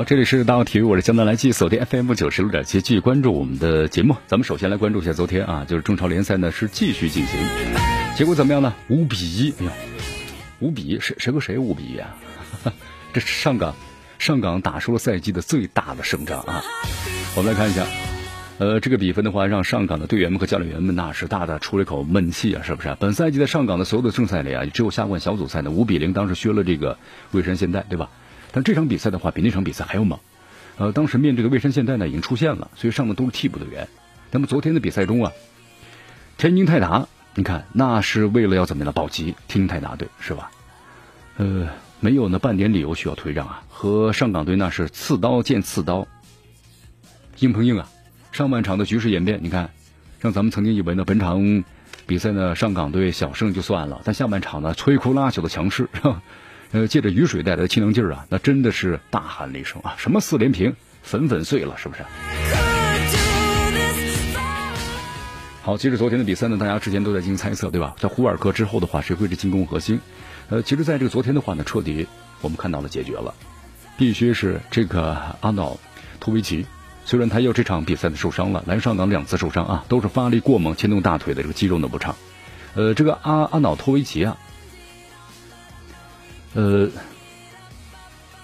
好，这里是大奥体育，我是江南来记，锁定 FM 九十六点七，继续关注我们的节目。咱们首先来关注一下昨天啊，就是中超联赛呢是继续进行，结果怎么样呢？五比一，哎呦，五比一，谁谁和谁五比一啊？这是上港，上港打出了赛季的最大的胜仗啊！我们来看一下，呃，这个比分的话，让上港的队员们和教练员们那是大大出了一口闷气啊，是不是？本赛季的上港的所有的正赛里啊，只有下冠小组赛呢五比零，当时削了这个蔚山现代，对吧？但这场比赛的话，比那场比赛还要猛。呃，当时面这个蔚山现代呢，已经出现了，所以上的都是替补队员。那么昨天的比赛中啊，天津泰达，你看那是为了要怎么样的保级，天津泰达队是吧？呃，没有呢半点理由需要退让啊，和上港队那是刺刀见刺刀，硬碰硬啊。上半场的局势演变，你看，让咱们曾经以为呢本场比赛呢上港队小胜就算了，但下半场呢摧枯拉朽的强势。呃，借着雨水带来的清凉劲儿啊，那真的是大喊了一声啊！什么四连平，粉粉碎了，是不是？好，接着昨天的比赛呢，大家之前都在进行猜测，对吧？在胡尔克之后的话，谁会是进攻核心？呃，其实在这个昨天的话呢，彻底我们看到了解决了，必须是这个阿瑙托维奇。虽然他又这场比赛的受伤了，来上港两次受伤啊，都是发力过猛牵动大腿的这个肌肉呢不畅。呃，这个阿阿瑙托维奇啊。呃，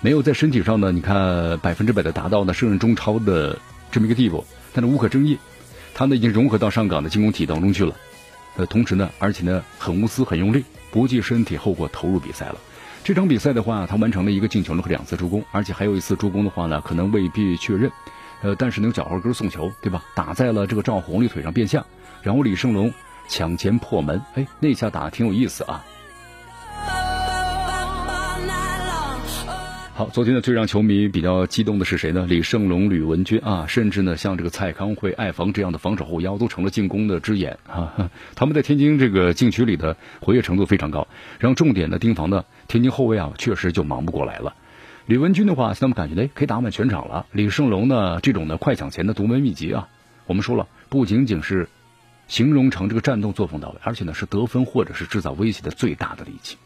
没有在身体上呢，你看百分之百的达到呢胜任中超的这么一个地步，但是无可争议，他呢已经融合到上港的进攻体当中去了。呃，同时呢，而且呢很无私、很用力，不计身体后果投入比赛了。这场比赛的话，他完成了一个进球呢和两次助攻，而且还有一次助攻的话呢，可能未必确认。呃，但是能脚后跟送球，对吧？打在了这个赵红丽腿上变向，然后李胜龙抢前破门，哎，那下打的挺有意思啊。好，昨天呢，最让球迷比较激动的是谁呢？李胜龙、吕文君啊，甚至呢，像这个蔡康慧、艾防这样的防守后腰都成了进攻的之眼啊。他们在天津这个禁区里的活跃程度非常高，让重点的盯防的天津后卫啊，确实就忙不过来了。吕文君的话，他们感觉哎，可以打满全场了。李胜龙呢，这种的快抢前的独门秘籍啊，我们说了，不仅仅是形容成这个战斗作风到位，而且呢，是得分或者是制造威胁的最大的利器。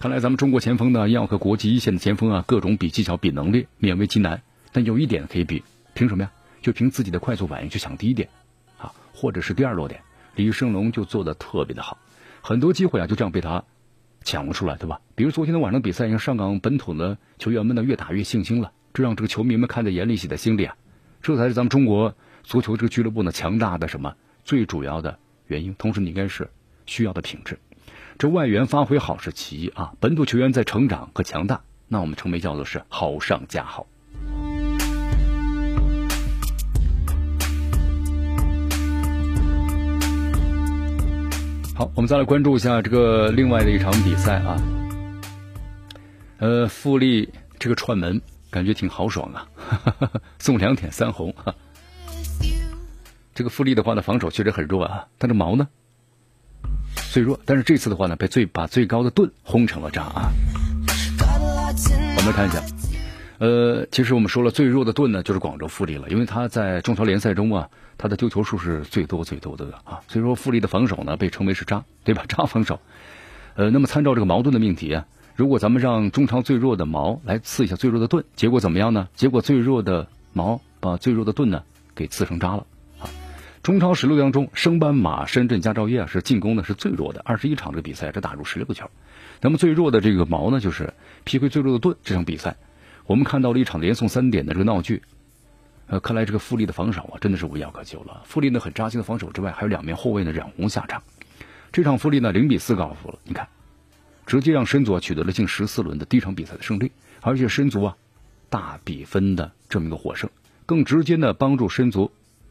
看来咱们中国前锋呢，要和国际一线的前锋啊，各种比技巧、比能力，勉为其难。但有一点可以比，凭什么呀？就凭自己的快速反应去抢第一点，啊，或者是第二落点。李胜龙就做的特别的好，很多机会啊就这样被他抢了出来，对吧？比如昨天的晚上比赛，像上港本土的球员们呢，越打越信心了，这让这个球迷们看在眼里，喜在心里啊。这才是咱们中国足球这个俱乐部呢强大的什么最主要的原因，同时你应该是需要的品质。这外援发挥好是其一啊，本土球员在成长和强大，那我们称为叫做是好上加好。好，我们再来关注一下这个另外的一场比赛啊，呃，富力这个串门感觉挺豪爽啊，送两点三红。这个富力的话呢，防守确实很弱啊，但这毛呢？最弱，但是这次的话呢，被最把最高的盾轰成了渣啊！我们看一下，呃，其实我们说了，最弱的盾呢，就是广州富力了，因为他在中超联赛中啊，他的丢球数是最多最多的啊，所以说富力的防守呢，被称为是渣，对吧？渣防守。呃，那么参照这个矛盾的命题啊，如果咱们让中超最弱的矛来刺一下最弱的盾，结果怎么样呢？结果最弱的矛把最弱的盾呢给刺成渣了。中超十六当中，升班马深圳佳兆业啊是进攻呢是最弱的，二十一场这个比赛只打入十六个球。那么最弱的这个毛呢，就是劈回最弱的盾。这场比赛，我们看到了一场连送三点的这个闹剧。呃，看来这个富力的防守啊，真的是无药可救了。富力呢很扎心的防守之外，还有两名后卫呢染红下场。这场富力呢零比四告负了，你看，直接让申足取得了近十四轮的第一场比赛的胜利，而且申足啊大比分的这么一个获胜，更直接的帮助申足。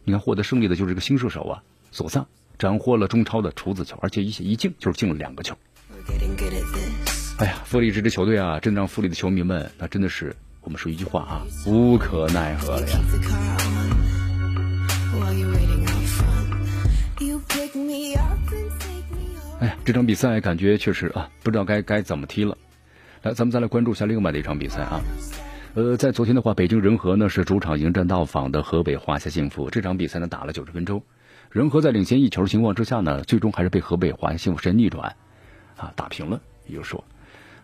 你看，获得胜利的就是这个新射手啊，索萨斩获了中超的处子球，而且一一进就是进了两个球。哎呀，富力这支球队啊，真让富力的球迷们，那真的是我们说一句话啊，无可奈何了呀。哎呀，这场比赛感觉确实啊，不知道该该怎么踢了。来，咱们再来关注一下另外的一场比赛啊。呃，在昨天的话，北京人和呢是主场迎战到访的河北华夏幸福。这场比赛呢打了九十分钟，人和在领先一球情况之下呢，最终还是被河北华夏幸福是逆转，啊，打平了。也就是说，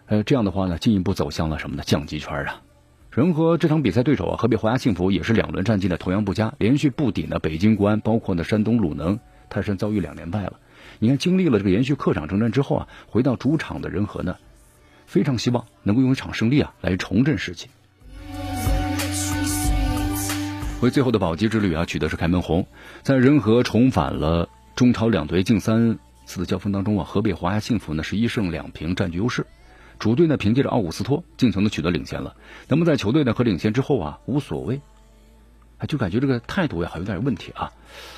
呃，这样的话呢，进一步走向了什么呢？降级圈啊。人和这场比赛对手啊，河北华夏幸福也是两轮战绩呢同样不佳，连续不敌呢北京国安，包括呢山东鲁能，泰山遭遇两连败了。你看，经历了这个连续客场征战之后啊，回到主场的人和呢，非常希望能够用一场胜利啊来重振士气，为最后的保级之旅啊取得是开门红。在仁和重返了中超两队近三次的交锋当中啊，河北华夏幸福呢是一胜两平占据优势，主队呢凭借着奥古斯托尽情的取得领先了。那么在球队呢和领先之后啊，无所谓。就感觉这个态度呀，还有点问题啊，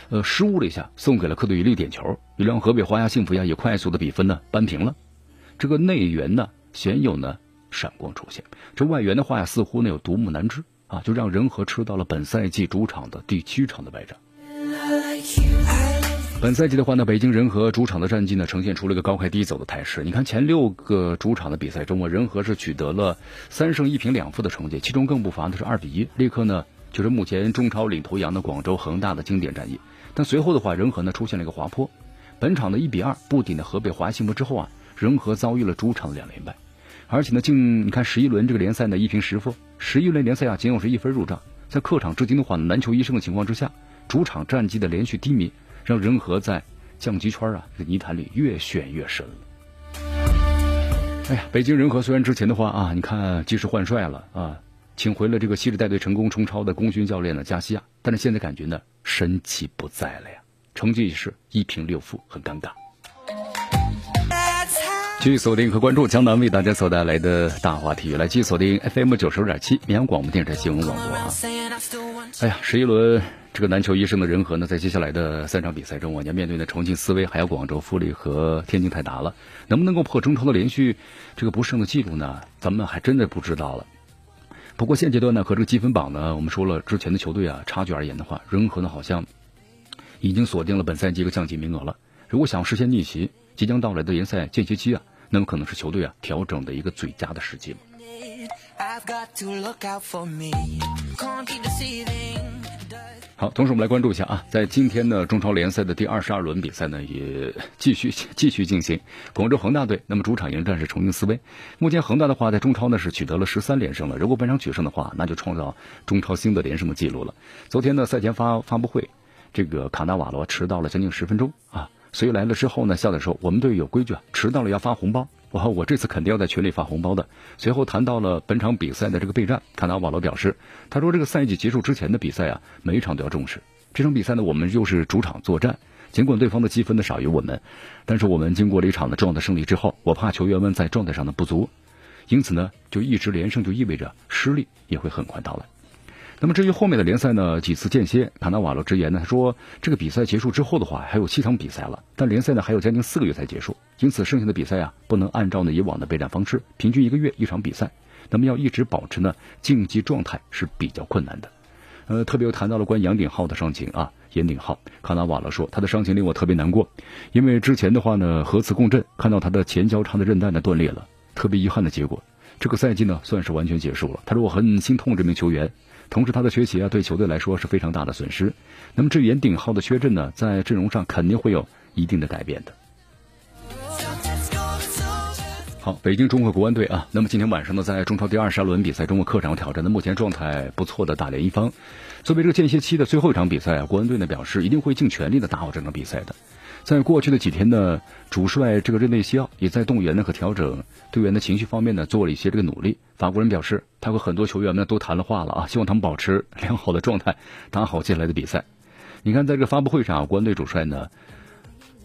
呃，失误了一下，送给了客队一粒点球，也让河北华夏幸福呀也快速的比分呢扳平了。这个内援呢鲜有呢闪光出现，这外援的话呀似乎呢有独木难支啊，就让仁和吃到了本赛季主场的第七场的败仗。本赛季的话呢，北京仁和主场的战绩呢呈现出了一个高开低走的态势。你看前六个主场的比赛中啊，仁和是取得了三胜一平两负的成绩，其中更不乏的是二比一，立刻呢。就是目前中超领头羊的广州恒大的经典战役，但随后的话，仁和呢出现了一个滑坡，本场的一比二不敌的河北华夏幸福之后啊，仁和遭遇了主场的两连败，而且呢，近你看十一轮这个联赛呢一平十负，十一轮联赛啊仅有是一分入账，在客场至今的话难求一胜的情况之下，主场战绩的连续低迷，让仁和在降级圈啊这泥潭里越陷越深了。哎呀，北京人和虽然之前的话啊，你看及时换帅了啊。请回了这个昔日带队成功冲超的功勋教练呢加西亚，但是现在感觉呢神奇不在了呀，成绩是一平六负，很尴尬。继续锁定和关注江南为大家所带来的大话体育，来继续锁定 FM 九十六点七绵阳广播电视台新闻广播啊。哎呀，十一轮这个难求一胜的人和呢，在接下来的三场比赛中，我将面对的重庆斯威、还有广州富力和天津泰达了，能不能够破中超的连续这个不胜的记录呢？咱们还真的不知道了。不过现阶段呢，和这个积分榜呢，我们说了之前的球队啊，差距而言的话，仁和呢好像已经锁定了本赛季一个降级名额了。如果想实现逆袭，即将到来的联赛间歇期啊，那么可能是球队啊调整的一个最佳的时机了。好，同时我们来关注一下啊，在今天的，中超联赛的第二十二轮比赛呢也继续 继续进行。广州恒大队那么主场迎战是重庆斯威。目前恒大的话在中超呢是取得了十三连胜了，如果本场取胜的话，那就创造中超新的连胜的记录了。昨天呢赛前发发布会，这个卡纳瓦罗迟到了将近十分钟啊，所以来了之后呢，笑着说：“我们队有规矩啊，迟到了要发红包。”我我这次肯定要在群里发红包的。随后谈到了本场比赛的这个备战，卡纳瓦罗表示，他说这个赛季结束之前的比赛啊，每一场都要重视。这场比赛呢，我们又是主场作战，尽管对方的积分呢少于我们，但是我们经过了一场的重要的胜利之后，我怕球员们在状态上的不足，因此呢，就一直连胜就意味着失利也会很快到来。那么至于后面的联赛呢，几次间歇，卡纳瓦罗直言呢，他说这个比赛结束之后的话，还有七场比赛了，但联赛呢还有将近四个月才结束，因此剩下的比赛啊，不能按照呢以往的备战方式，平均一个月一场比赛，那么要一直保持呢竞技状态是比较困难的。呃，特别又谈到了关杨鼎浩的伤情啊，严鼎浩，卡纳瓦罗说他的伤情令我特别难过，因为之前的话呢核磁共振看到他的前交叉的韧带呢断裂了，特别遗憾的结果，这个赛季呢算是完全结束了。他说我很心痛这名球员。同时，他的缺席啊，对球队来说是非常大的损失。那么，至于严鼎浩的缺阵呢，在阵容上肯定会有一定的改变的。好，北京中国国安队啊，那么今天晚上呢，在中超第二十二轮比赛中，客场挑战的目前状态不错的大连一方。作为这个间歇期的最后一场比赛啊，国安队呢表示一定会尽全力的打好这场比赛的。在过去的几天呢，主帅这个热内西奥也在动员呢和调整队员的情绪方面呢做了一些这个努力。法国人表示，他和很多球员们都谈了话了啊，希望他们保持良好的状态，打好接下来的比赛。你看，在这个发布会上，国安队主帅呢，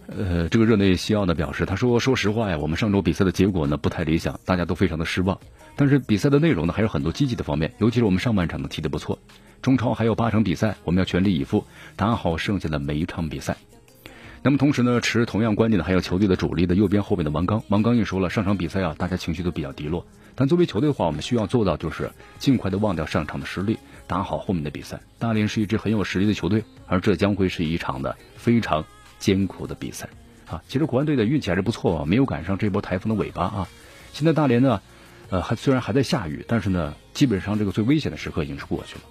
呃，这个热内西奥呢表示，他说：“说实话呀，我们上周比赛的结果呢不太理想，大家都非常的失望。但是比赛的内容呢还有很多积极的方面，尤其是我们上半场呢踢得不错。中超还有八场比赛，我们要全力以赴，打好剩下的每一场比赛。”那么同时呢，持同样观点的还有球队的主力的右边后卫的王刚。王刚也说了，上场比赛啊，大家情绪都比较低落。但作为球队的话，我们需要做到就是尽快的忘掉上场的失利，打好后面的比赛。大连是一支很有实力的球队，而这将会是一场的非常艰苦的比赛。啊。其实国安队的运气还是不错，没有赶上这波台风的尾巴啊。现在大连呢，呃，还虽然还在下雨，但是呢，基本上这个最危险的时刻已经是过去了。